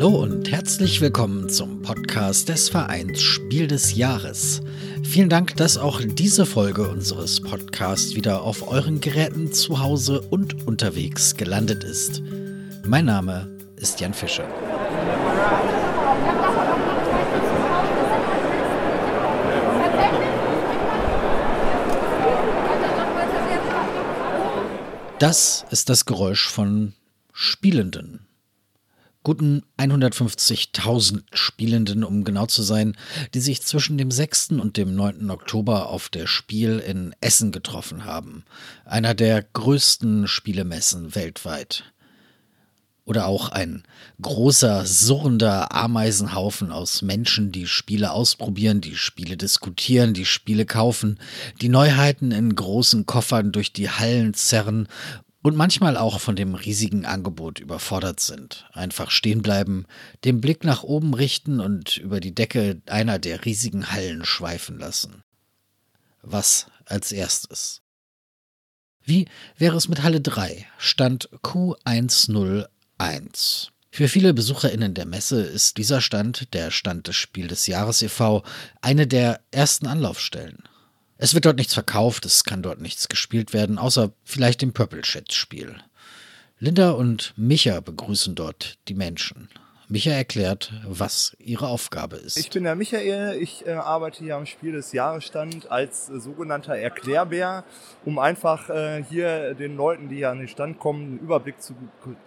Hallo und herzlich willkommen zum Podcast des Vereins Spiel des Jahres. Vielen Dank, dass auch diese Folge unseres Podcasts wieder auf euren Geräten zu Hause und unterwegs gelandet ist. Mein Name ist Jan Fischer. Das ist das Geräusch von Spielenden guten 150.000 Spielenden, um genau zu sein, die sich zwischen dem 6. und dem 9. Oktober auf der Spiel in Essen getroffen haben, einer der größten Spielemessen weltweit. Oder auch ein großer, surrender Ameisenhaufen aus Menschen, die Spiele ausprobieren, die Spiele diskutieren, die Spiele kaufen, die Neuheiten in großen Koffern durch die Hallen zerren und manchmal auch von dem riesigen Angebot überfordert sind. Einfach stehen bleiben, den Blick nach oben richten und über die Decke einer der riesigen Hallen schweifen lassen. Was als erstes? Wie wäre es mit Halle 3, Stand Q101? Für viele BesucherInnen der Messe ist dieser Stand, der Stand des Spiel des Jahres e.V., eine der ersten Anlaufstellen. Es wird dort nichts verkauft, es kann dort nichts gespielt werden, außer vielleicht dem Purple Chat Spiel. Linda und Micha begrüßen dort die Menschen. Micha erklärt, was ihre Aufgabe ist. Ich bin der Michael, ich äh, arbeite hier am Spiel des Jahresstand als äh, sogenannter Erklärbär, um einfach äh, hier den Leuten, die hier an den Stand kommen, einen Überblick zu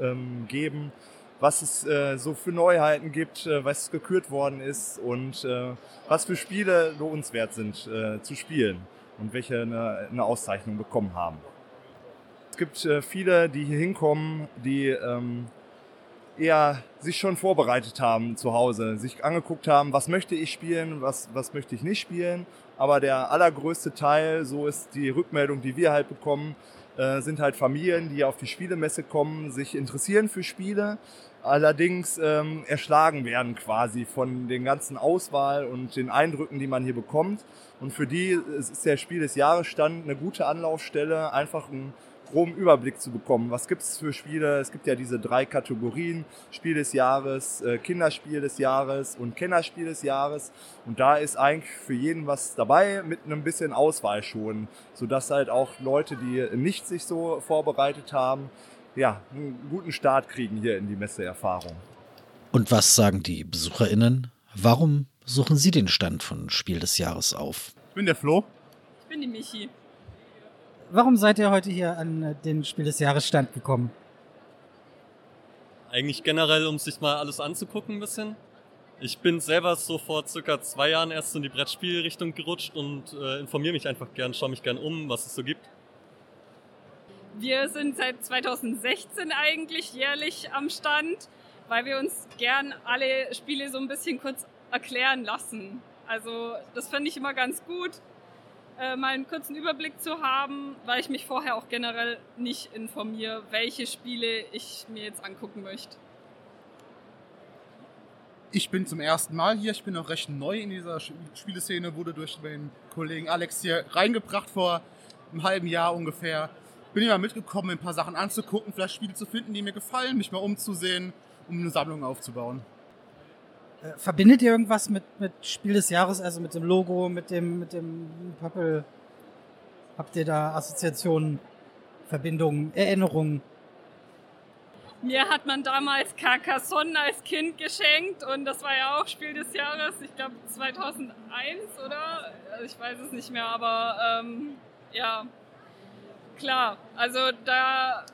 ähm, geben, was es äh, so für Neuheiten gibt, äh, was gekürt worden ist und äh, was für Spiele lohnenswert sind äh, zu spielen und welche eine, eine, Auszeichnung bekommen haben. Es gibt äh, viele, die hier hinkommen, die ähm, eher sich schon vorbereitet haben zu Hause, sich angeguckt haben, was möchte ich spielen, was, was möchte ich nicht spielen. Aber der allergrößte Teil, so ist die Rückmeldung, die wir halt bekommen, äh, sind halt Familien, die auf die Spielemesse kommen, sich interessieren für Spiele, allerdings ähm, erschlagen werden quasi von den ganzen Auswahl und den Eindrücken, die man hier bekommt. Und für die ist der Spiel des Jahres Stand eine gute Anlaufstelle, einfach ein groben Überblick zu bekommen. Was gibt es für Spiele? Es gibt ja diese drei Kategorien, Spiel des Jahres, äh, Kinderspiel des Jahres und Kennerspiel des Jahres. Und da ist eigentlich für jeden was dabei mit einem bisschen Auswahl schon, sodass halt auch Leute, die nicht sich so vorbereitet haben, ja, einen guten Start kriegen hier in die Messeerfahrung. Und was sagen die BesucherInnen? Warum suchen Sie den Stand von Spiel des Jahres auf? Ich bin der Flo. Ich bin die Michi. Warum seid ihr heute hier an den Spiel des Jahres Stand gekommen? Eigentlich generell, um sich mal alles anzugucken ein bisschen. Ich bin selber so vor circa zwei Jahren erst in die Brettspielrichtung gerutscht und äh, informiere mich einfach gern, schaue mich gern um, was es so gibt. Wir sind seit 2016 eigentlich jährlich am Stand, weil wir uns gern alle Spiele so ein bisschen kurz erklären lassen. Also das finde ich immer ganz gut, äh, mal einen kurzen Überblick zu haben, weil ich mich vorher auch generell nicht informiere, welche Spiele ich mir jetzt angucken möchte. Ich bin zum ersten Mal hier. Ich bin auch recht neu in dieser Spieleszene, wurde durch meinen Kollegen Alex hier reingebracht vor einem halben Jahr ungefähr. Bin mal mitgekommen, ein paar Sachen anzugucken, vielleicht Spiele zu finden, die mir gefallen, mich mal umzusehen, um eine Sammlung aufzubauen. Äh, verbindet ihr irgendwas mit, mit Spiel des Jahres, also mit dem Logo, mit dem, mit dem Pöppel? Habt ihr da Assoziationen, Verbindungen, Erinnerungen? Mir hat man damals Carcassonne als Kind geschenkt und das war ja auch Spiel des Jahres, ich glaube 2001 oder? Also ich weiß es nicht mehr, aber ähm, ja, klar. Also da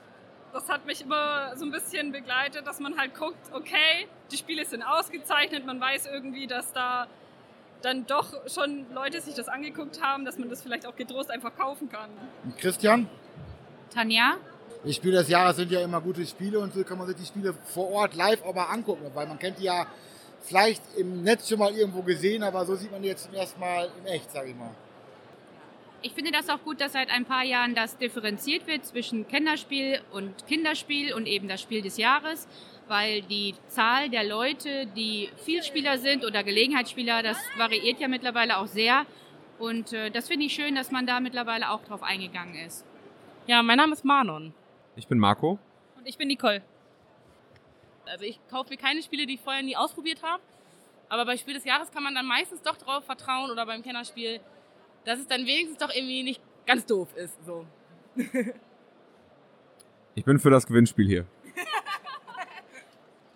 das hat mich immer so ein bisschen begleitet, dass man halt guckt, okay, die Spiele sind ausgezeichnet, man weiß irgendwie, dass da dann doch schon Leute sich das angeguckt haben, dass man das vielleicht auch getrost einfach kaufen kann. Christian? Tanja? Die Spiele des Jahres sind ja immer gute Spiele und so kann man sich die Spiele vor Ort live auch mal angucken, weil man kennt die ja vielleicht im Netz schon mal irgendwo gesehen, aber so sieht man die jetzt zum ersten Mal in echt, sag ich mal. Ich finde das auch gut, dass seit ein paar Jahren das differenziert wird zwischen Kennerspiel und Kinderspiel und eben das Spiel des Jahres, weil die Zahl der Leute, die Vielspieler sind oder Gelegenheitsspieler, das variiert ja mittlerweile auch sehr. Und äh, das finde ich schön, dass man da mittlerweile auch drauf eingegangen ist. Ja, mein Name ist Manon. Ich bin Marco. Und ich bin Nicole. Also ich kaufe mir keine Spiele, die ich vorher nie ausprobiert habe. Aber bei Spiel des Jahres kann man dann meistens doch darauf vertrauen oder beim Kennerspiel, dass es dann wenigstens doch irgendwie nicht ganz doof ist. So. Ich bin für das Gewinnspiel hier.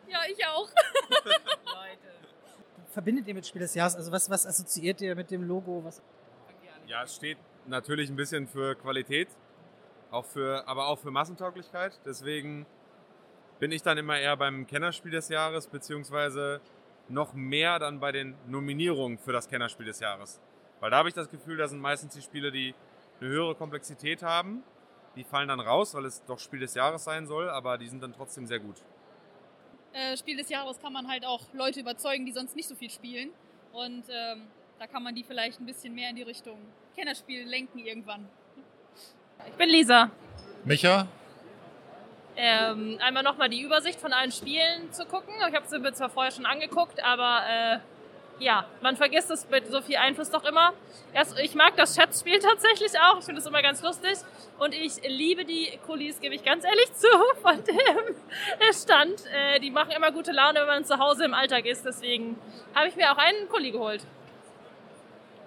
Ja, ich auch. Verbindet ihr mit Spiel des Jahres? Also was, was assoziiert ihr mit dem Logo? Was? Ja, es steht natürlich ein bisschen für Qualität, auch für, aber auch für Massentauglichkeit. Deswegen bin ich dann immer eher beim Kennerspiel des Jahres, beziehungsweise noch mehr dann bei den Nominierungen für das Kennerspiel des Jahres. Weil da habe ich das Gefühl, da sind meistens die Spiele, die eine höhere Komplexität haben. Die fallen dann raus, weil es doch Spiel des Jahres sein soll, aber die sind dann trotzdem sehr gut. Äh, Spiel des Jahres kann man halt auch Leute überzeugen, die sonst nicht so viel spielen. Und ähm, da kann man die vielleicht ein bisschen mehr in die Richtung Kennerspiel lenken irgendwann. Ich bin Lisa. Micha? Ähm, einmal nochmal die Übersicht von allen Spielen zu gucken. Ich habe sie mir zwar vorher schon angeguckt, aber äh, ja, man vergisst es mit so viel Einfluss doch immer. Erst, ich mag das Schätzspiel tatsächlich auch. Ich finde es immer ganz lustig. Und ich liebe die Kulis, gebe ich ganz ehrlich zu, von dem Stand. Äh, die machen immer gute Laune, wenn man zu Hause im Alltag ist. Deswegen habe ich mir auch einen Kuli geholt.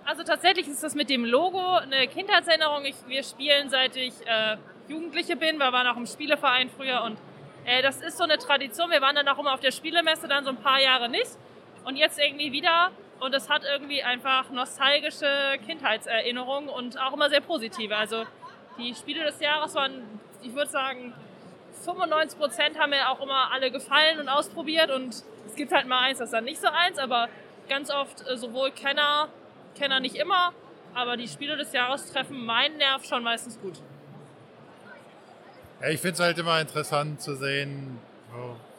Also tatsächlich ist das mit dem Logo eine Kindheitserinnerung. Ich, wir spielen seit ich äh, Jugendliche bin. Wir waren auch im Spieleverein früher und äh, das ist so eine Tradition. Wir waren dann auch immer auf der Spielemesse, dann so ein paar Jahre nicht und jetzt irgendwie wieder. Und es hat irgendwie einfach nostalgische Kindheitserinnerungen und auch immer sehr positive. Also die Spiele des Jahres waren, ich würde sagen, 95 Prozent haben mir auch immer alle gefallen und ausprobiert. Und es gibt halt mal eins, das ist dann nicht so eins, aber ganz oft äh, sowohl Kenner, Kenner nicht immer, aber die Spiele des Jahres treffen meinen Nerv schon meistens gut. Ja, ich finde es halt immer interessant zu sehen,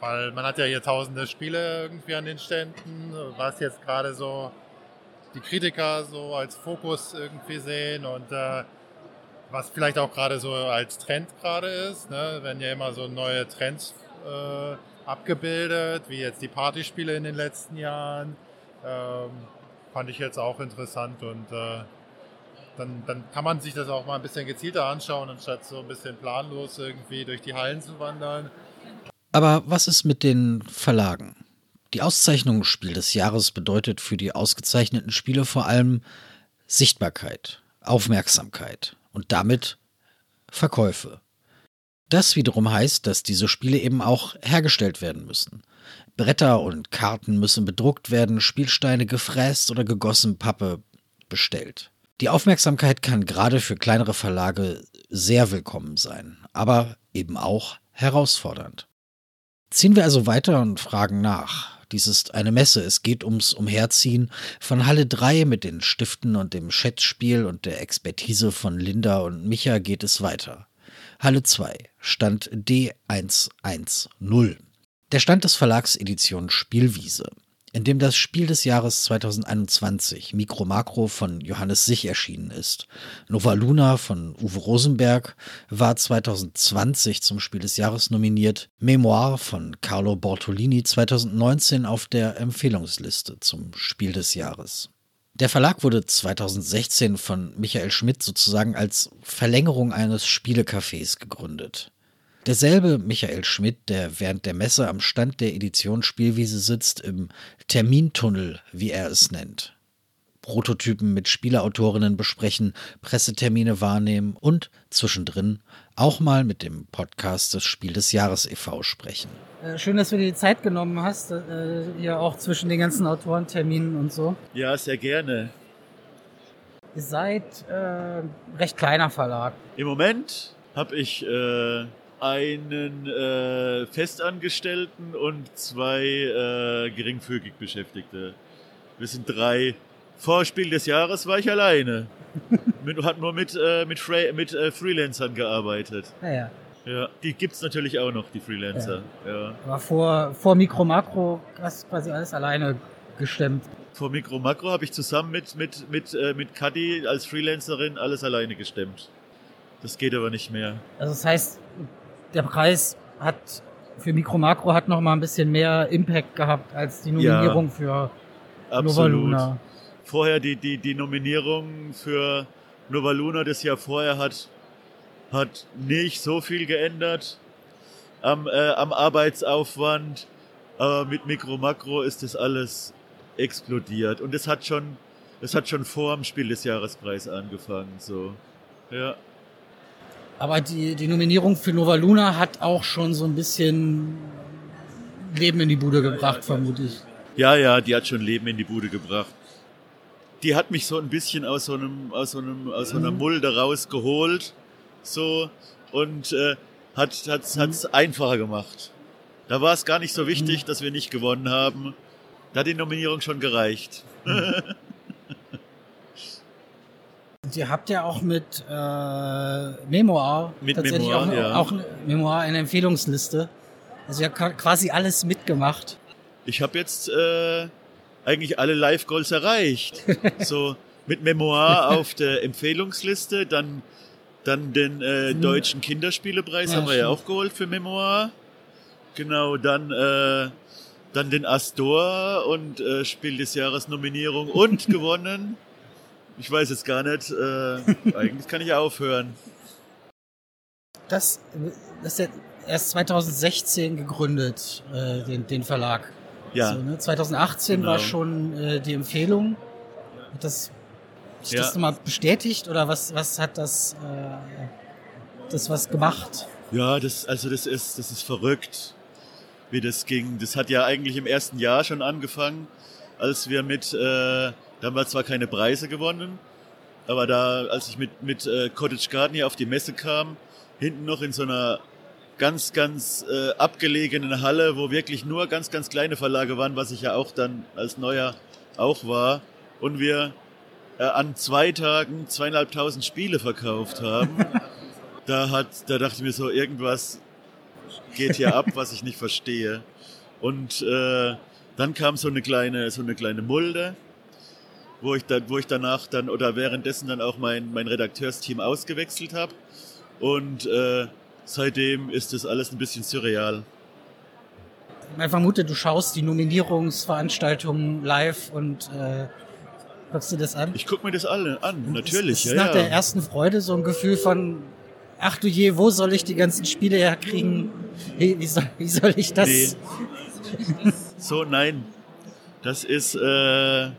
weil man hat ja hier tausende Spiele irgendwie an den Ständen, was jetzt gerade so die Kritiker so als Fokus irgendwie sehen und äh, was vielleicht auch gerade so als Trend gerade ist. Ne? Werden ja immer so neue Trends äh, abgebildet, wie jetzt die Partyspiele in den letzten Jahren. Ähm, fand ich jetzt auch interessant und äh, dann, dann kann man sich das auch mal ein bisschen gezielter anschauen, anstatt so ein bisschen planlos irgendwie durch die Hallen zu wandern. Aber was ist mit den Verlagen? Die Auszeichnung Spiel des Jahres bedeutet für die ausgezeichneten Spiele vor allem Sichtbarkeit, Aufmerksamkeit und damit Verkäufe. Das wiederum heißt, dass diese Spiele eben auch hergestellt werden müssen. Bretter und Karten müssen bedruckt werden, Spielsteine gefräst oder gegossen Pappe bestellt. Die Aufmerksamkeit kann gerade für kleinere Verlage sehr willkommen sein, aber eben auch herausfordernd. Ziehen wir also weiter und fragen nach. Dies ist eine Messe. Es geht ums Umherziehen von Halle 3 mit den Stiften und dem Schätzspiel und der Expertise von Linda und Micha geht es weiter. Halle 2, Stand D110. Der Stand des Verlags Edition Spielwiese in dem das Spiel des Jahres 2021 Micro Macro von Johannes Sich erschienen ist. Nova Luna von Uwe Rosenberg war 2020 zum Spiel des Jahres nominiert. Memoir von Carlo Bortolini 2019 auf der Empfehlungsliste zum Spiel des Jahres. Der Verlag wurde 2016 von Michael Schmidt sozusagen als Verlängerung eines Spielecafés gegründet. Derselbe Michael Schmidt, der während der Messe am Stand der Edition Spielwiese sitzt, im Termintunnel, wie er es nennt. Prototypen mit Spieleautorinnen besprechen, Pressetermine wahrnehmen und zwischendrin auch mal mit dem Podcast des Spiel des Jahres e.V. sprechen. Äh, schön, dass du dir die Zeit genommen hast, äh, hier auch zwischen den ganzen Autorenterminen und so. Ja, sehr gerne. Ihr seid äh, recht kleiner Verlag. Im Moment habe ich äh, einen äh, Festangestellten und zwei äh, geringfügig Beschäftigte. Wir sind drei. Vorspiel des Jahres war ich alleine. mit, hat nur mit, äh, mit, Fra mit äh, Freelancern gearbeitet. Ja, ja. Ja, die gibt's natürlich auch noch, die Freelancer. Ja. ja. Aber vor, vor Mikro Makro hast du quasi alles alleine gestemmt. Vor Mikro Makro habe ich zusammen mit, mit, mit, äh, mit Kadi als Freelancerin alles alleine gestemmt. Das geht aber nicht mehr. Also das heißt, der Preis hat für Mikro Makro hat noch mal ein bisschen mehr Impact gehabt als die Nominierung ja, für Nova Luna. Vorher die, die, die Nominierung für Nova Luna das Jahr vorher hat, hat nicht so viel geändert am, äh, am Arbeitsaufwand. Aber mit Mikro Makro ist das alles explodiert. Und es hat schon, es hat schon vor dem Spiel des Jahrespreis angefangen, so. Ja. Aber die, die Nominierung für Nova Luna hat auch schon so ein bisschen Leben in die Bude gebracht, vermute ich. Ja, ja, die hat schon Leben in die Bude gebracht. Die hat mich so ein bisschen aus so einem, aus so einem, aus so einer Mhm. Mulde rausgeholt, so, und äh, hat hat's, hat's einfacher gemacht. Da war es gar nicht so wichtig, dass wir nicht gewonnen haben. Da hat die Nominierung schon gereicht. Und ihr habt ja auch mit äh, Memoir Mit tatsächlich Memoir, auch, ja. auch eine Memoir eine Empfehlungsliste. Also ihr habt qua- quasi alles mitgemacht. Ich habe jetzt äh, eigentlich alle Live-Goals erreicht. so mit Memoir auf der Empfehlungsliste, dann, dann den äh, Mhm. deutschen Kinderspielepreis Ja, haben wir ja stimmt. auch geholt für Memoir. Genau, dann, äh, dann den Astor und äh, Spiel des Jahres Nominierung und gewonnen. Ich weiß jetzt gar nicht, äh, eigentlich kann ich aufhören. Das, das ist ja erst 2016 gegründet, äh, den, den Verlag. Ja. So, ne? 2018 Genau. war schon äh, die Empfehlung. Hat das, ist Ja. das nochmal bestätigt oder was, was hat das, äh, das was gemacht? Ja, das, also das ist, das ist verrückt, wie das ging. Das hat ja eigentlich im ersten Jahr schon angefangen, als wir mit, äh, da haben wir zwar keine Preise gewonnen, aber da, als ich mit, mit äh, Cottage Garden hier auf die Messe kam, hinten noch in so einer ganz, ganz äh, abgelegenen Halle, wo wirklich nur ganz, ganz kleine Verlage waren, was ich ja auch dann als Neuer auch war. Und wir äh, an zwei Tagen zweieinhalbtausend Spiele verkauft haben. da hat, da dachte ich mir so, irgendwas geht hier ab, was ich nicht verstehe. Und äh, dann kam so eine kleine, so eine kleine Mulde, wo ich dann, wo ich danach dann oder währenddessen dann auch mein, mein Redakteursteam ausgewechselt habe. Und äh, seitdem ist das alles ein bisschen surreal. Man vermutet, du schaust die Nominierungsveranstaltungen live und äh, guckst dir das an. Ich guck mir das alle an, natürlich. Ist ja, nach ja. der ersten Freude so ein Gefühl von, ach du je, wo soll ich die ganzen Spiele herkriegen? Wie, wie, soll, wie soll ich das? Nee. So, nein. Das ist, äh,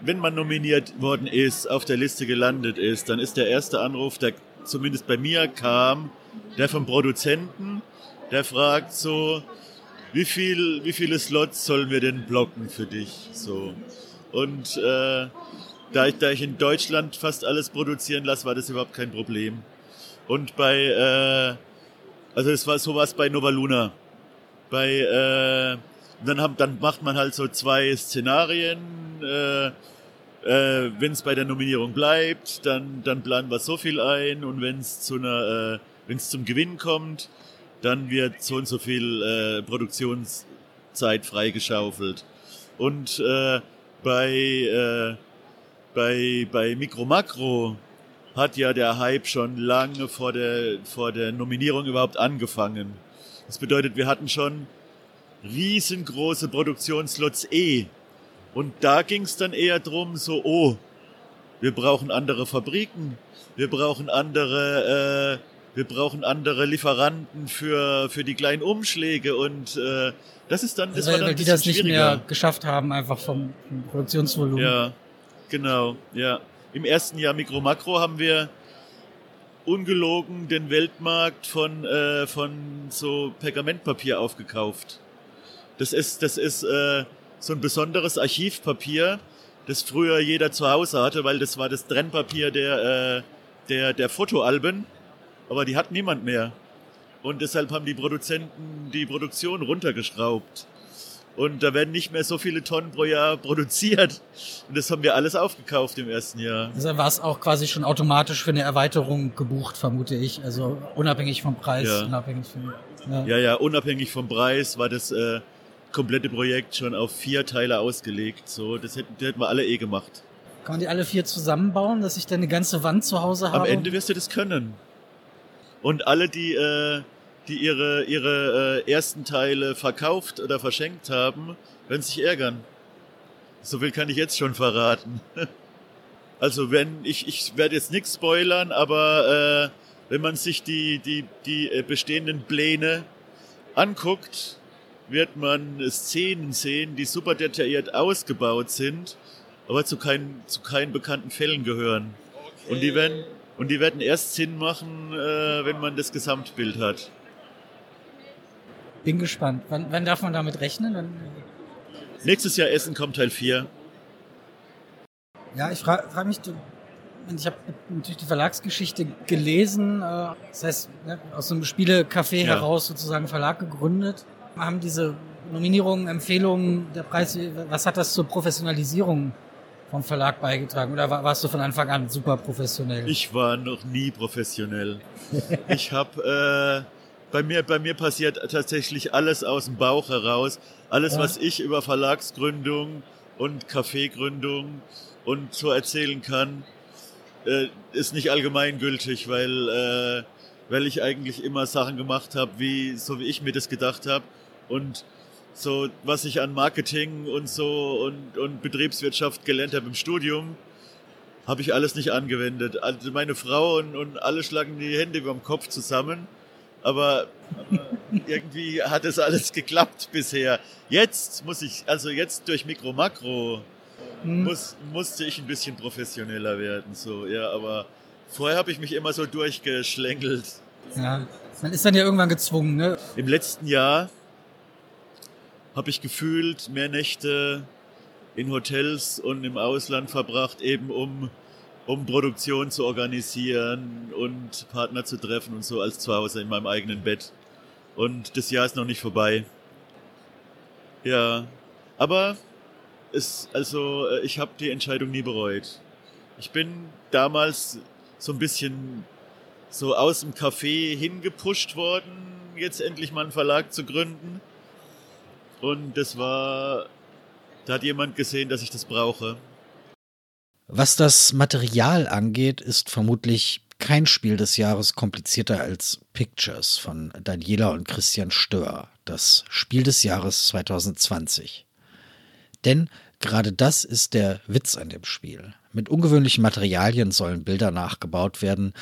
wenn man nominiert worden ist, auf der Liste gelandet ist, dann ist der erste Anruf, der zumindest bei mir kam, der vom Produzenten, der fragt so, wie viel, wie viele Slots sollen wir denn blocken für dich? So. Und äh, da, ich, da ich in Deutschland fast alles produzieren lasse, war das überhaupt kein Problem. Und bei, äh, also es war sowas bei Nova Luna. Bei, äh, dann, haben, dann macht man halt so zwei Szenarien. Äh, äh, wenn es bei der Nominierung bleibt, dann, dann planen wir so viel ein und wenn es zu einer, äh, wenn es zum Gewinn kommt, dann wird so und so viel äh, Produktionszeit freigeschaufelt. Und äh, bei, äh, bei, bei Mikro Makro hat ja der Hype schon lange vor der, vor der Nominierung überhaupt angefangen. Das bedeutet, wir hatten schon riesengroße Produktionslots eh. Und da ging es dann eher drum, so, oh, wir brauchen andere Fabriken, wir brauchen andere, äh, wir brauchen andere Lieferanten für, für die kleinen Umschläge und äh, das ist dann, das weil, war dann weil die das nicht mehr geschafft haben, einfach vom, vom Produktionsvolumen. Ja, genau, ja. Im ersten Jahr Mikro Makro haben wir ungelogen den Weltmarkt von, äh, von so Pergamentpapier aufgekauft. Das ist, das ist äh, so ein besonderes Archivpapier, das früher jeder zu Hause hatte, weil das war das Trennpapier der, äh, der, der Fotoalben, aber die hat niemand mehr. Und deshalb haben die Produzenten die Produktion runtergeschraubt. Und da werden nicht mehr so viele Tonnen pro Jahr produziert. Und das haben wir alles aufgekauft im ersten Jahr. Also war es auch quasi schon automatisch für eine Erweiterung gebucht, vermute ich. Also unabhängig vom Preis, Ja. unabhängig von. Ja. Ja, ja, unabhängig vom Preis war das äh, komplette Projekt schon auf vier Teile ausgelegt. So, das hätten, das hätten wir alle eh gemacht. Kann man die alle vier zusammenbauen, dass ich dann eine ganze Wand zu Hause habe? Am Ende wirst du das können. Und alle, die, äh, die ihre, ihre äh, ersten Teile verkauft oder verschenkt haben, werden sich ärgern. So viel kann ich jetzt schon verraten. Also wenn, ich, ich werde jetzt nichts spoilern, aber äh, wenn man sich die, die, die äh, bestehenden Pläne anguckt, wird man Szenen sehen, die super detailliert ausgebaut sind, aber zu keinen, zu keinen bekannten Fällen gehören. Und die werden, und die werden erst Sinn machen, äh, wenn man das Gesamtbild hat. Bin gespannt. Wann, wann darf man damit rechnen? Wann, Nächstes Jahr Essen kommt Teil 4. ja, ich frage frag mich, du- ich habe natürlich die Verlagsgeschichte gelesen. äh, Das heißt, ne, aus so einem Spielecafé Ja. heraus sozusagen einen Verlag gegründet. Haben diese Nominierungen, Empfehlungen, der Preis, was hat das zur Professionalisierung vom Verlag beigetragen? Oder war- warst du von Anfang an super professionell? Ich war noch nie professionell. Ich habe äh, bei mir bei mir passiert tatsächlich alles aus dem Bauch heraus. Alles, Ja. was ich über Verlagsgründung und Kaffeegründung und so erzählen kann, äh, ist nicht allgemeingültig, weil äh, weil ich eigentlich immer Sachen gemacht habe, wie so wie ich mir das gedacht habe und so was ich an Marketing und so und und Betriebswirtschaft gelernt habe im Studium, habe ich alles nicht angewendet. Also meine Frau und, und alle schlagen die Hände über dem Kopf zusammen. Aber, aber irgendwie hat es alles geklappt bisher. Jetzt muss ich, also jetzt durch Mikro Makro Hm. muss, musste ich ein bisschen professioneller werden. So, ja, aber vorher habe ich mich immer so durchgeschlängelt. Ja, man ist dann ja irgendwann gezwungen, ne? Im letzten Jahr habe ich gefühlt mehr Nächte in Hotels und im Ausland verbracht, eben um, um Produktion zu organisieren und Partner zu treffen und so als zu Hause in meinem eigenen Bett. Und das Jahr ist noch nicht vorbei. Ja, aber es, also äh, ich habe die Entscheidung nie bereut. Ich bin damals so ein bisschen so aus dem Café hingepusht worden, jetzt endlich mal einen Verlag zu gründen. Und das war, da hat jemand gesehen, dass ich das brauche. Was das Material angeht, ist vermutlich kein Spiel des Jahres komplizierter als Pictures von Daniela und Christian Stör, das Spiel des Jahres 2020. Denn gerade das ist der Witz an dem Spiel. Mit ungewöhnlichen Materialien sollen Bilder nachgebaut werden.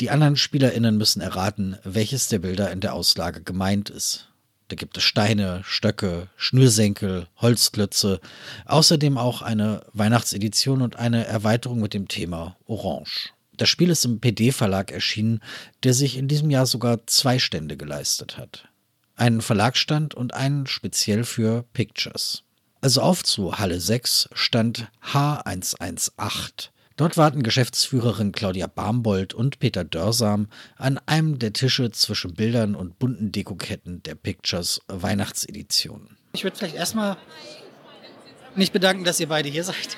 Die anderen SpielerInnen müssen erraten, welches der Bilder in der Auslage gemeint ist. Da gibt es Steine, Stöcke, Schnürsenkel, Holzklötze, außerdem auch eine Weihnachtsedition und eine Erweiterung mit dem Thema Orange. Das Spiel ist im PD-Verlag erschienen, der sich in diesem Jahr sogar zwei Stände geleistet hat. Einen Verlagsstand und einen speziell für Pictures. Also auf zu Halle 6, Stand H118. Dort warten Geschäftsführerin Claudia Barmbold und Peter Dörsam an einem der Tische zwischen Bildern und bunten Dekoketten der Pictures Weihnachtsedition. Ich würde vielleicht erstmal mich bedanken, dass ihr beide hier seid.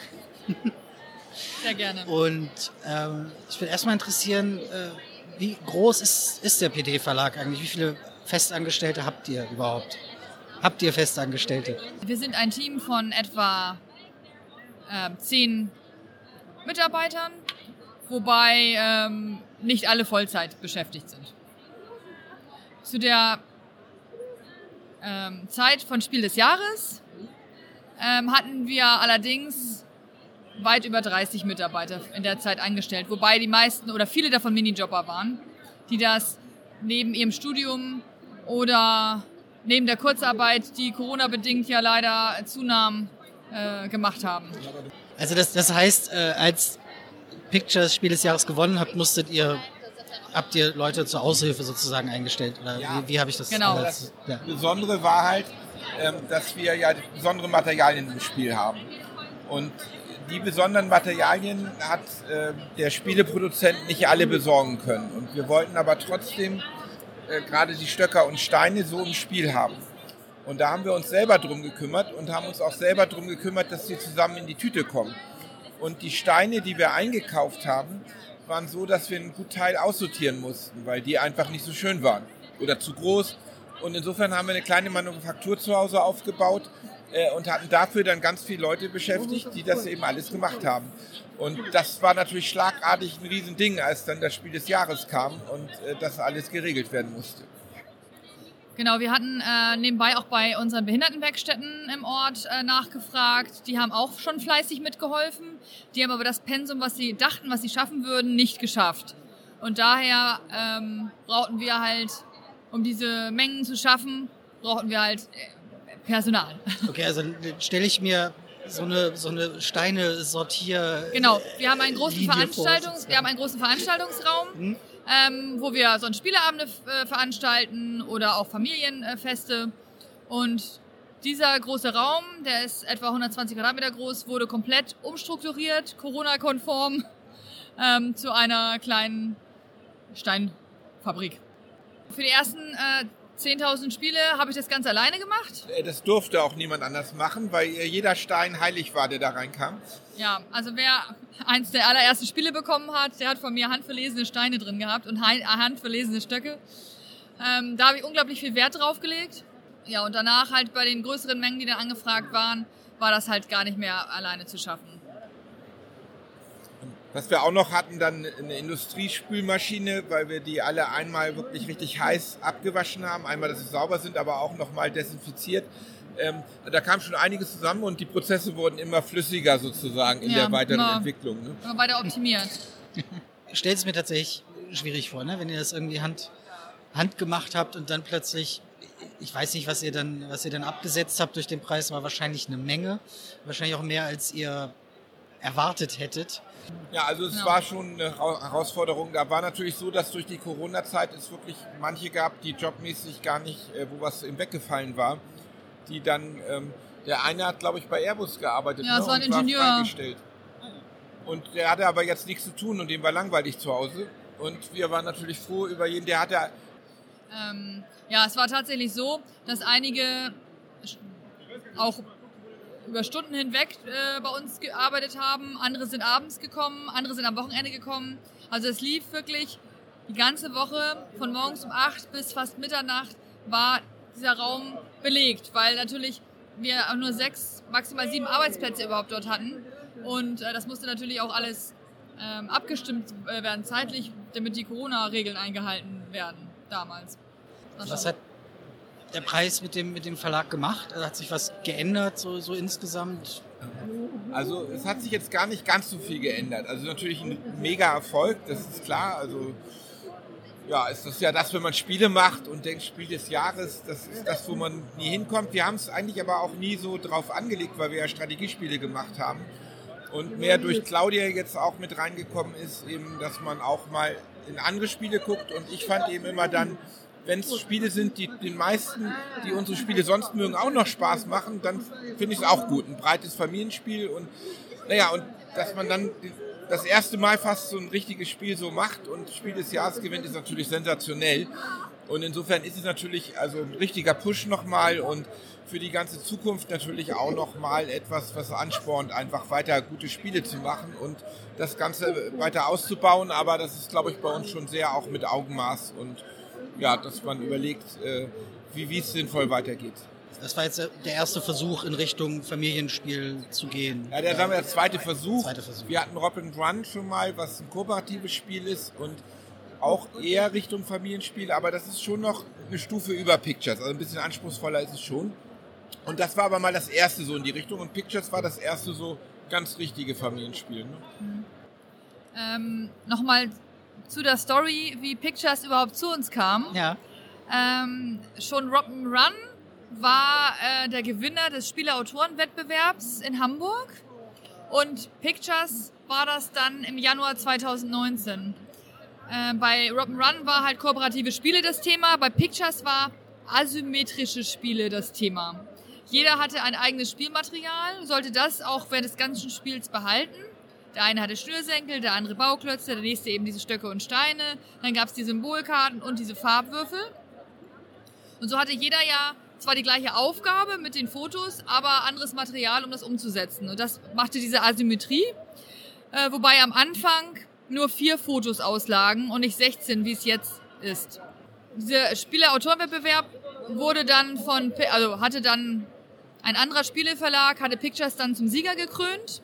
Sehr gerne. Und ähm, ich würde erstmal interessieren, äh, wie groß ist, ist der PD-Verlag eigentlich? Wie viele Festangestellte habt ihr überhaupt? Habt ihr Festangestellte? Wir sind ein Team von etwa ähm, zehn Mitarbeitern, wobei ähm, nicht alle Vollzeit beschäftigt sind. Zu der ähm, Zeit von Spiel des Jahres ähm, hatten wir allerdings weit über 30 Mitarbeiter in der Zeit eingestellt, wobei die meisten oder viele davon Minijobber waren, die das neben ihrem Studium oder neben der Kurzarbeit, die Corona-bedingt ja leider zunahm, äh, gemacht haben. Also das, das heißt, äh, als Pictures Spiel des Jahres gewonnen habt, musstet ihr, habt ihr Leute zur Aushilfe sozusagen eingestellt? Oder wie, wie habe ich das? Genau. als- ja. Besondere war halt, ähm, dass wir ja besondere Materialien im Spiel haben. Und die besonderen Materialien hat äh, der Spieleproduzent nicht alle besorgen können. Und wir wollten aber trotzdem äh, gerade die Stöcker und Steine so im Spiel haben. Und da haben wir uns selber drum gekümmert und haben uns auch selber drum gekümmert, dass sie zusammen in die Tüte kommen. Und die Steine, die wir eingekauft haben, waren so, dass wir einen guten Teil aussortieren mussten, weil die einfach nicht so schön waren oder zu groß. Und insofern haben wir eine kleine Manufaktur zu Hause aufgebaut äh, und hatten dafür dann ganz viele Leute beschäftigt, die das eben alles gemacht haben. Und das war natürlich schlagartig ein Riesending, als dann das Spiel des Jahres kam und äh, das alles geregelt werden musste. Genau, wir hatten äh, nebenbei auch bei unseren Behindertenwerkstätten im Ort äh, nachgefragt. Die haben auch schon fleißig mitgeholfen. Die haben aber das Pensum, was sie dachten, was sie schaffen würden, nicht geschafft. Und daher ähm, brauchten wir halt, um diese Mengen zu schaffen, brauchten wir halt äh, Personal. Okay, also stelle ich mir so eine, so eine Steine sortier. Genau, wir haben einen großen, Linie Veranstaltungs wir haben einen großen Veranstaltungsraum, Hm? ähm, wo wir sonst Spieleabende äh, veranstalten oder auch Familienfeste. Und dieser große Raum, der ist etwa 120 Quadratmeter groß, wurde komplett umstrukturiert, Corona-konform, ähm, zu einer kleinen Steinfabrik. Für die ersten äh, 10.000 Spiele habe ich das ganz alleine gemacht. Äh, Das durfte auch niemand anders machen, weil äh, jeder Stein heilig war, der da reinkam. Ja, also wer eins der allerersten Spiele bekommen hat, der hat von mir handverlesene Steine drin gehabt und hei- handverlesene Stöcke. Ähm, da habe ich unglaublich viel Wert drauf gelegt. Ja, und danach halt bei den größeren Mengen, die dann angefragt waren, war das halt gar nicht mehr alleine zu schaffen. Was wir auch noch hatten, dann eine Industriespülmaschine, weil wir die alle einmal wirklich richtig heiß abgewaschen haben. Einmal, dass sie sauber sind, aber auch nochmal desinfiziert. Ähm, da kam schon einiges zusammen und die Prozesse wurden immer flüssiger sozusagen in Ja, der weiteren immer- Entwicklung. Ne? Immer weiter optimiert. Stellt es mir tatsächlich schwierig vor, ne? wenn ihr das irgendwie Hand, Hand gemacht habt und dann plötzlich, ich weiß nicht, was ihr dann, was ihr dann abgesetzt habt durch den Preis, war wahrscheinlich eine Menge, wahrscheinlich auch mehr, als ihr erwartet hättet. Ja, also es Ja. war schon eine Herausforderung. Da war natürlich so, dass durch die Corona-Zeit es wirklich manche gab, die jobmäßig gar nicht, äh, wo was ihm weggefallen war, die dann, ähm, der eine hat, glaube ich, bei Airbus gearbeitet Ja, ne, es war ein und Ingenieur. war freigestellt. Und der hatte aber jetzt nichts zu tun und dem war langweilig zu Hause. Und wir waren natürlich froh über jeden, der hatte Ähm, ja, es war tatsächlich so, dass einige auch über Stunden hinweg äh, bei uns gearbeitet haben. Andere sind abends gekommen, andere sind am Wochenende gekommen. Also es lief wirklich die ganze Woche von morgens um 8 bis fast Mitternacht war dieser Raum belegt, weil natürlich wir auch nur sechs, maximal sieben Arbeitsplätze überhaupt dort hatten. Und äh, das musste natürlich auch alles ähm, abgestimmt äh, werden zeitlich, damit die Corona-Regeln eingehalten werden damals. Was hat der Preis mit dem, mit dem Verlag gemacht? Hat sich was geändert, so, so insgesamt? Also es hat sich jetzt gar nicht ganz so viel geändert. Also natürlich ein mega Erfolg, das ist klar. Also ja, es ist ja das, wenn man Spiele macht und denkt, Spiel des Jahres, das ist das, wo man nie hinkommt. Wir haben es eigentlich aber auch nie so drauf angelegt, weil wir ja Strategiespiele gemacht haben. Und mehr durch Claudia jetzt auch mit reingekommen ist, eben, dass man auch mal in andere Spiele guckt. Und ich fand eben immer dann, wenn es Spiele sind, die den meisten, die unsere Spiele sonst mögen, auch noch Spaß machen, dann finde ich es auch gut. Ein breites Familienspiel und naja, und dass man dann das erste Mal fast so ein richtiges Spiel so macht und Spiel des Jahres gewinnt, ist natürlich sensationell. Und insofern ist es natürlich also ein richtiger Push nochmal und für die ganze Zukunft natürlich auch nochmal etwas, was anspornt, einfach weiter gute Spiele zu machen und das Ganze weiter auszubauen. Aber das ist, glaube ich, bei uns schon sehr auch mit Augenmaß und ja, dass man überlegt, äh, wie wie es sinnvoll weitergeht. Das war jetzt der erste Versuch in Richtung Familienspiel zu gehen. Ja, der, sagen wir, der zweite Versuch. Zweiter Versuch. Wir hatten Rob and Run schon mal, was ein kooperatives Spiel ist und auch eher Richtung Familienspiel, aber das ist schon noch eine Stufe über Pictures. Also ein bisschen anspruchsvoller ist es schon. Und das war aber mal das erste so in die Richtung und Pictures war das erste so ganz richtige Familienspiel. Ne? Ähm, Nochmal zu der Story, wie Pictures überhaupt zu uns kam. Ja. Ähm, schon Rock'n'Run war äh, der Gewinner des Spieleautorenwettbewerbs in Hamburg und Pictures war das dann im Januar 2019. Äh, bei Rock'n'Run war halt kooperative Spiele das Thema, bei Pictures war asymmetrische Spiele das Thema. Jeder hatte ein eigenes Spielmaterial, sollte das auch während des ganzen Spiels behalten. Der eine hatte Schnürsenkel, der andere Bauklötze, der nächste eben diese Stöcke und Steine. Dann gab es die Symbolkarten und diese Farbwürfel. Und so hatte jeder ja zwar die gleiche Aufgabe mit den Fotos, aber anderes Material, um das umzusetzen. Und das machte diese Asymmetrie. Äh, wobei am Anfang nur vier Fotos auslagen und nicht 16, wie es jetzt ist. Dieser Spieleautorwettbewerb wurde dann von, also hatte dann ein anderer Spieleverlag, hatte Pictures dann zum Sieger gekrönt.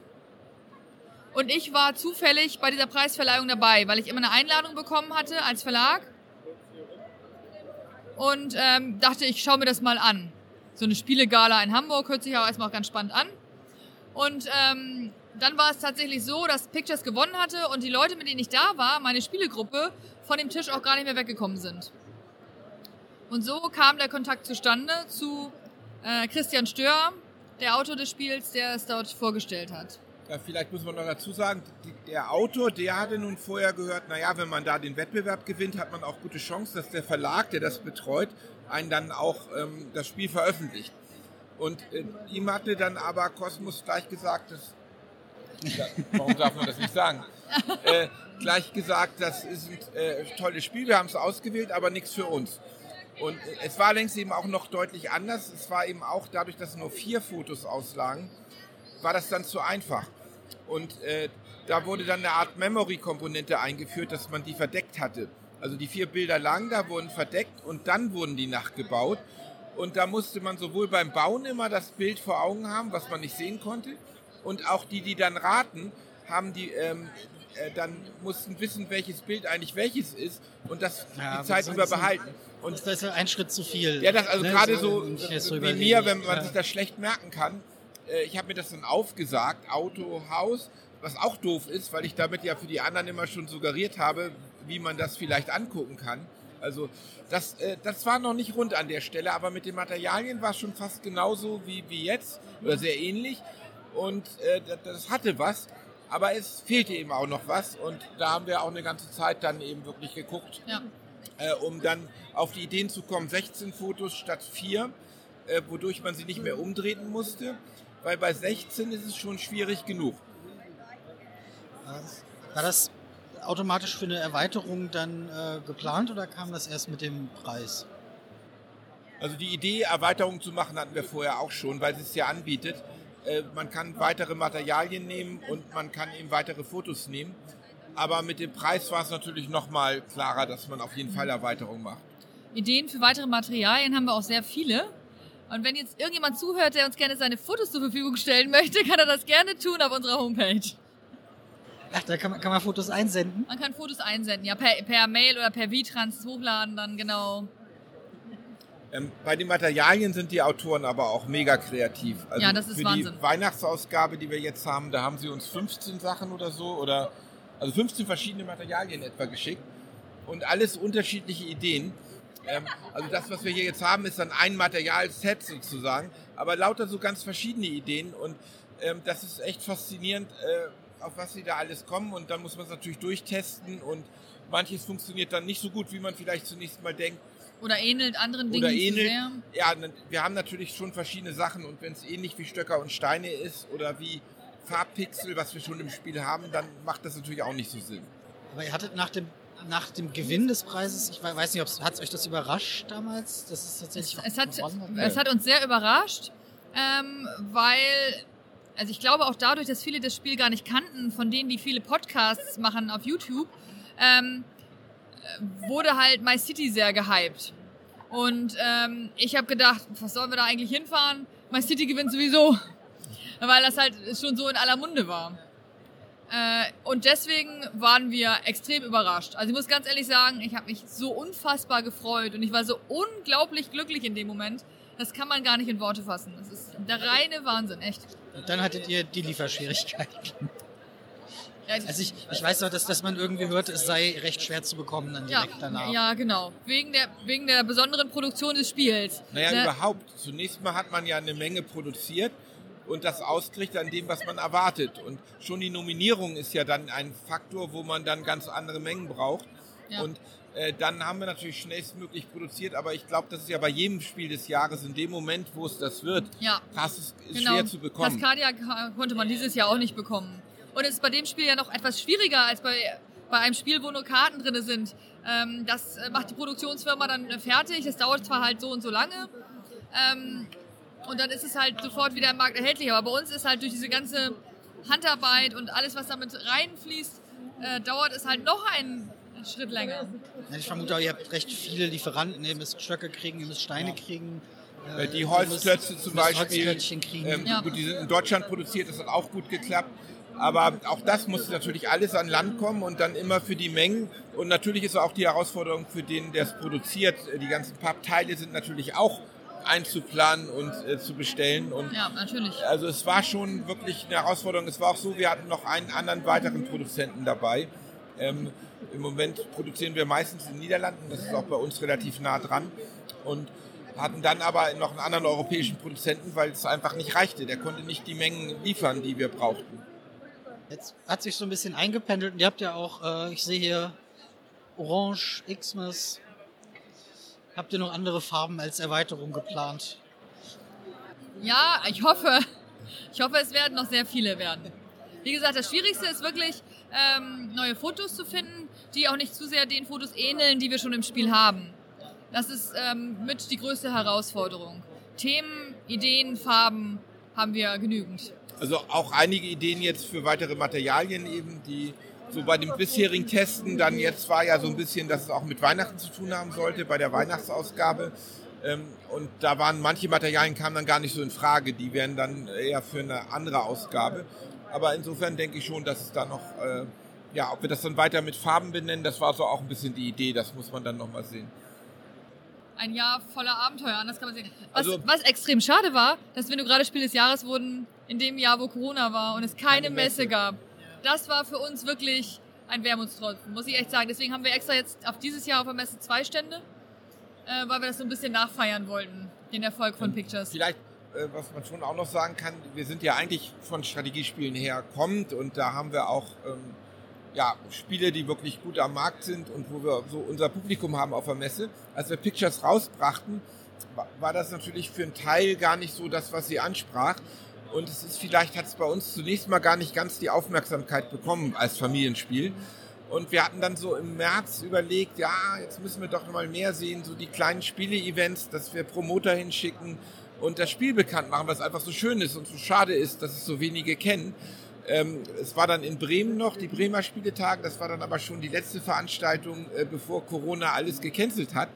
Und ich war zufällig bei dieser Preisverleihung dabei, weil ich immer eine Einladung bekommen hatte als Verlag. Und ähm, dachte, ich schaue mir das mal an. So eine Spielegala in Hamburg hört sich auch erstmal auch ganz spannend an. Und ähm, dann war es tatsächlich so, dass Pictures gewonnen hatte und die Leute, mit denen ich da war, meine Spielegruppe, von dem Tisch auch gar nicht mehr weggekommen sind. Und so kam der Kontakt zustande zu äh, Christian Stör, der Autor des Spiels, der es dort vorgestellt hat. Ja, vielleicht muss man noch dazu sagen, die, der Autor, der hatte nun vorher gehört, naja, wenn man da den Wettbewerb gewinnt, hat man auch gute Chance, dass der Verlag, der das betreut, einen dann auch ähm, das Spiel veröffentlicht. Und äh, ihm hatte dann aber Kosmos gleich gesagt, dass, ja, warum darf man das nicht sagen? Äh, gleich gesagt, das ist ein äh, tolles Spiel, wir haben es ausgewählt, aber nichts für uns. Und äh, es war längst eben auch noch deutlich anders. Es war eben auch dadurch, dass nur vier Fotos auslagen, war das dann zu einfach. Und äh, da wurde dann eine Art Memory-Komponente eingeführt, dass man die verdeckt hatte. Also die vier Bilder lang, da wurden verdeckt und dann wurden die nachgebaut. Und da musste man sowohl beim Bauen immer das Bild vor Augen haben, was man nicht sehen konnte, und auch die, die dann raten, haben die ähm, äh, dann mussten wissen, welches Bild eigentlich welches ist und das Ja, die Zeit über behalten. Und das ist ja ein Schritt zu viel. Ja, das also Ne, gerade so jetzt wie mir, wenn man Ja. sich das schlecht merken kann. Äh, ich habe mir das dann aufgesagt, Auto, Haus, was auch doof ist, weil ich damit ja für die anderen immer schon suggeriert habe, wie man das vielleicht angucken kann. Also das, äh, das war noch nicht rund an der Stelle, aber mit den Materialien war es schon fast genauso wie, wie jetzt oder sehr ähnlich. Und äh, das, das hatte was, aber es fehlte eben auch noch was. Und da haben wir auch eine ganze Zeit dann eben wirklich geguckt, Ja. äh, um dann auf die Ideen zu kommen, 16 Fotos statt 4, äh, wodurch man sie nicht mehr umdrehen musste, weil bei 16 ist es schon schwierig genug. War das automatisch für eine Erweiterung dann äh, geplant oder kam das erst mit dem Preis? Also die Idee, Erweiterungen zu machen, hatten wir vorher auch schon, weil es es ja anbietet. Äh, man kann weitere Materialien nehmen und man kann eben weitere Fotos nehmen. Aber mit dem Preis war es natürlich nochmal klarer, dass man auf jeden Fall Erweiterungen macht. Ideen für weitere Materialien haben wir auch sehr viele. Und wenn jetzt irgendjemand zuhört, der uns gerne seine Fotos zur Verfügung stellen möchte, kann er das gerne tun auf unserer Homepage. Ach, da kann man, kann man Fotos einsenden? Man kann Fotos einsenden, ja, per, per Mail oder per V-Trans hochladen, dann genau. Ähm, bei den Materialien sind die Autoren aber auch mega kreativ. Also Ja, das ist für Wahnsinn. die Weihnachtsausgabe, die wir jetzt haben, da haben sie uns 15 Sachen oder so oder also 15 verschiedene Materialien etwa geschickt und alles unterschiedliche Ideen. Ähm, also das, was wir hier jetzt haben, ist dann ein Materialset sozusagen, aber lauter so ganz verschiedene Ideen und ähm, das ist echt faszinierend, äh, auf was sie da alles kommen und dann muss man es natürlich durchtesten und manches funktioniert dann nicht so gut, wie man vielleicht zunächst mal denkt. Oder ähnelt anderen Dingen Oder zu ähnelt. sehr. Ja, ne- wir haben natürlich schon verschiedene Sachen und wenn es ähnlich wie Stöcker und Steine ist oder wie Farbpixel, was wir schon im Spiel haben, dann macht das natürlich auch nicht so Sinn. Aber ihr hattet nach dem, nach dem Gewinn des Preises, ich we- weiß nicht, hat euch das überrascht damals? Das ist tatsächlich Es hat, gewonnen es hat uns sehr überrascht, ähm, weil, also ich glaube auch dadurch, dass viele das Spiel gar nicht kannten, von denen, die viele Podcasts machen auf YouTube, ähm, äh, wurde halt My City sehr gehypt. Und ähm, ich habe gedacht, was sollen wir da eigentlich hinfahren? My City gewinnt sowieso, weil das halt schon so in aller Munde war. Äh, und deswegen waren wir extrem überrascht. Also ich muss ganz ehrlich sagen, ich habe mich so unfassbar gefreut und ich war so unglaublich glücklich in dem Moment. Das kann man gar nicht in Worte fassen. Das ist der reine Wahnsinn, echt. Und dann hattet ihr die Lieferschwierigkeiten. Ja, Also ich, ich weiß noch, dass, dass man irgendwie hört, es sei recht schwer zu bekommen dann ja, direkt danach. ja, genau. Wegen der, wegen der besonderen Produktion des Spiels. Naja, Ne? überhaupt. Zunächst mal hat man ja eine Menge produziert und das ausgerichtet an dem, was man erwartet. Und schon die Nominierung ist ja dann ein Faktor, wo man dann ganz andere Mengen braucht. Ja. Und äh, dann haben wir natürlich schnellstmöglich produziert, aber ich glaube, das ist ja bei jedem Spiel des Jahres in dem Moment, wo es das wird, Ja. das ist, ist Genau. schwer zu bekommen. Cascadia konnte man dieses Jahr auch nicht bekommen. Und es ist bei dem Spiel ja noch etwas schwieriger als bei, bei einem Spiel, wo nur Karten drin sind. Ähm, das äh, macht die Produktionsfirma dann äh, fertig. Das dauert zwar halt so und so lange. Ähm, und dann ist es halt sofort wieder im Markt erhältlich. Aber bei uns ist halt durch diese ganze Handarbeit und alles, was damit reinfließt, äh, dauert es halt noch einen Schritt länger. Ich vermute auch, ihr habt recht viele Lieferanten, ihr müsst Stöcke kriegen, ihr müsst Steine kriegen. Äh, Die Holzklötze zum Beispiel, Holzklötzchen kriegen. ähm, Ja. gut, die sind in Deutschland produziert, das hat auch gut geklappt. Aber auch das muss natürlich alles an Land kommen und dann immer für die Mengen. Und natürlich ist auch die Herausforderung für den, der es produziert. Die ganzen Pappteile sind natürlich auch einzuplanen und äh, zu bestellen. Und Ja, natürlich. also es war schon wirklich eine Herausforderung. Es war auch so, wir hatten noch einen anderen weiteren Produzenten dabei. Ähm, Im Moment produzieren wir meistens in den Niederlanden, das ist auch bei uns relativ nah dran. Und hatten dann aber noch einen anderen europäischen Produzenten, weil es einfach nicht reichte. Der konnte nicht die Mengen liefern, die wir brauchten. Jetzt hat sich so ein bisschen eingependelt und ihr habt ja auch, äh, ich sehe hier Orange, Xmas. Habt ihr noch andere Farben als Erweiterung geplant? Ja, ich hoffe. Ich hoffe, es werden noch sehr viele werden. Wie gesagt, das Schwierigste ist wirklich, ähm, neue Fotos zu finden, die auch nicht zu sehr den Fotos ähneln, die wir schon im Spiel haben. Das ist ähm, mit die größte Herausforderung. Themen, Ideen, Farben haben wir genügend. Also auch einige Ideen jetzt für weitere Materialien eben, die so bei dem bisherigen Testen dann jetzt war ja so ein bisschen, dass es auch mit Weihnachten zu tun haben sollte, bei der Weihnachtsausgabe. Ähm, und da waren manche Materialien kamen dann gar nicht so in Frage, die wären dann eher für eine andere Ausgabe. Aber insofern denke ich schon, dass es da noch, äh, ja, ob wir das dann weiter mit Farben benennen, das war so auch ein bisschen die Idee, das muss man dann nochmal sehen. Ein Jahr voller Abenteuer, anders kann man sehen. Was, also, was extrem schade war, dass wir nur gerade Spiel des Jahres wurden in dem Jahr, wo Corona war und es keine, keine Messe. Messe gab. Das war für uns wirklich ein Wermutstropfen, muss ich echt sagen. Deswegen haben wir extra jetzt auf dieses Jahr auf der Messe zwei Stände, äh, weil wir das so ein bisschen nachfeiern wollten, den Erfolg von Pictures. Vielleicht äh, was man schon auch noch sagen kann, wir sind ja eigentlich von Strategiespielen her kommt und da haben wir auch ähm, ja, Spiele, die wirklich gut am Markt sind und wo wir so unser Publikum haben auf der Messe. Als wir Pictures rausbrachten, war das natürlich für einen Teil gar nicht so das, was sie ansprach. Und es ist vielleicht, hat es bei uns zunächst mal gar nicht ganz die Aufmerksamkeit bekommen als Familienspiel. Und wir hatten dann so im März überlegt, ja, jetzt müssen wir doch mal mehr sehen, so die kleinen Spiele-Events, dass wir Promoter hinschicken, und das Spiel bekannt machen, was einfach so schön ist und so schade ist, dass es so wenige kennen. Ähm, es war dann in Bremen noch, die Bremer Spieletage, das war dann aber schon die letzte Veranstaltung, äh, bevor Corona alles gecancelt hat.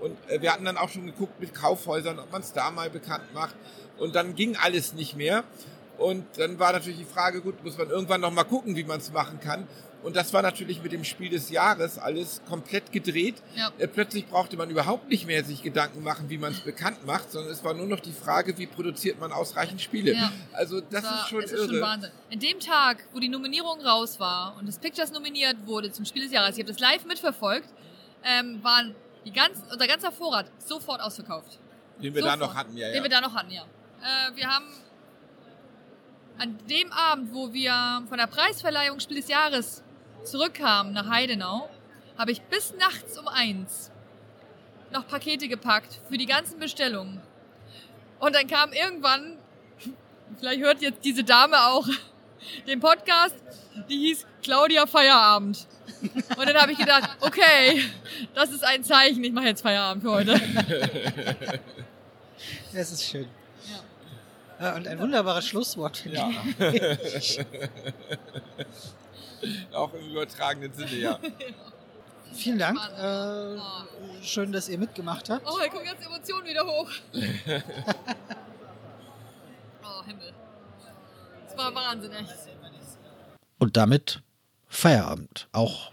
Und äh, wir hatten dann auch schon geguckt mit Kaufhäusern, ob man es da mal bekannt macht. Und dann ging alles nicht mehr. Und dann war natürlich die Frage, gut, muss man irgendwann noch mal gucken, wie man es machen kann. Und das war natürlich mit dem Spiel des Jahres alles komplett gedreht. Ja. Äh, plötzlich brauchte man überhaupt nicht mehr sich Gedanken machen, wie man es bekannt macht, sondern es war nur noch die Frage, wie produziert man ausreichend Spiele. Ja. Also das, das war, ist schon das irre. Ist schon Wahnsinn. In dem Tag, wo die Nominierung raus war und das Pictures nominiert wurde zum Spiel des Jahres, ich habe das live mitverfolgt, ähm, waren die ganz, unser ganzer Vorrat sofort ausverkauft. Den wir sofort. da noch hatten, ja. Den ja. wir da noch hatten, ja. Äh, wir haben an dem Abend, wo wir von der Preisverleihung Spiel des Jahres zurückkam nach Heidenau, habe ich bis nachts um eins noch Pakete gepackt für die ganzen Bestellungen. Und dann kam irgendwann, vielleicht hört jetzt diese Dame auch den Podcast, die hieß Claudia Feierabend. Und dann habe ich gedacht, okay, das ist ein Zeichen, ich mache jetzt Feierabend für heute. Das ist schön. Ja. Und ein wunderbares Schlusswort, finde ja. ich. Auch im übertragenen Sinne, ja. Vielen Dank. Äh, schön, dass ihr mitgemacht habt. Oh, ich gucke jetzt Emotionen wieder hoch. oh, Himmel. Das war Wahnsinn, echt. Und damit Feierabend, auch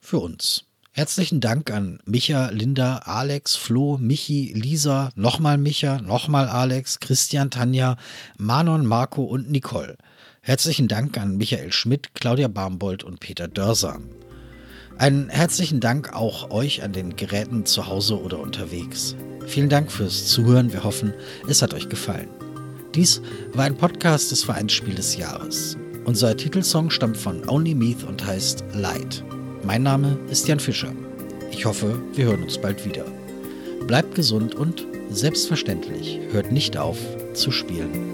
für uns. Herzlichen Dank an Micha, Linda, Alex, Flo, Michi, Lisa, nochmal Micha, nochmal Alex, Christian, Tanja, Manon, Marco und Nicole. Herzlichen Dank an Michael Schmidt, Claudia Barmbold und Peter Dörser. Einen herzlichen Dank auch euch an den Geräten zu Hause oder unterwegs. Vielen Dank fürs Zuhören. Wir hoffen, es hat euch gefallen. Dies war ein Podcast des Vereinsspiel des Jahres. Unser Titelsong stammt von Only Meath und heißt Light. Mein Name ist Jan Fischer. Ich hoffe, wir hören uns bald wieder. Bleibt gesund und selbstverständlich hört nicht auf zu spielen.